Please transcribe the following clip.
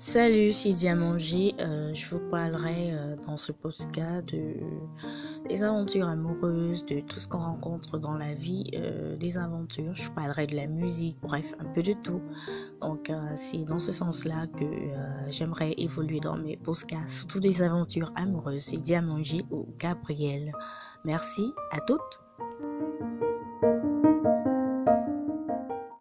Salut, c'est Diamanger. Euh, je vous parlerai euh, dans ce podcast de, des aventures amoureuses, de tout ce qu'on rencontre dans la vie, euh, des aventures. Je parlerai de la musique, bref, un peu de tout. Donc, euh, c'est dans ce sens-là que j'aimerais évoluer dans mes podcasts, surtout des aventures amoureuses. C'est Diamanger ou Gabriel. Merci à toutes.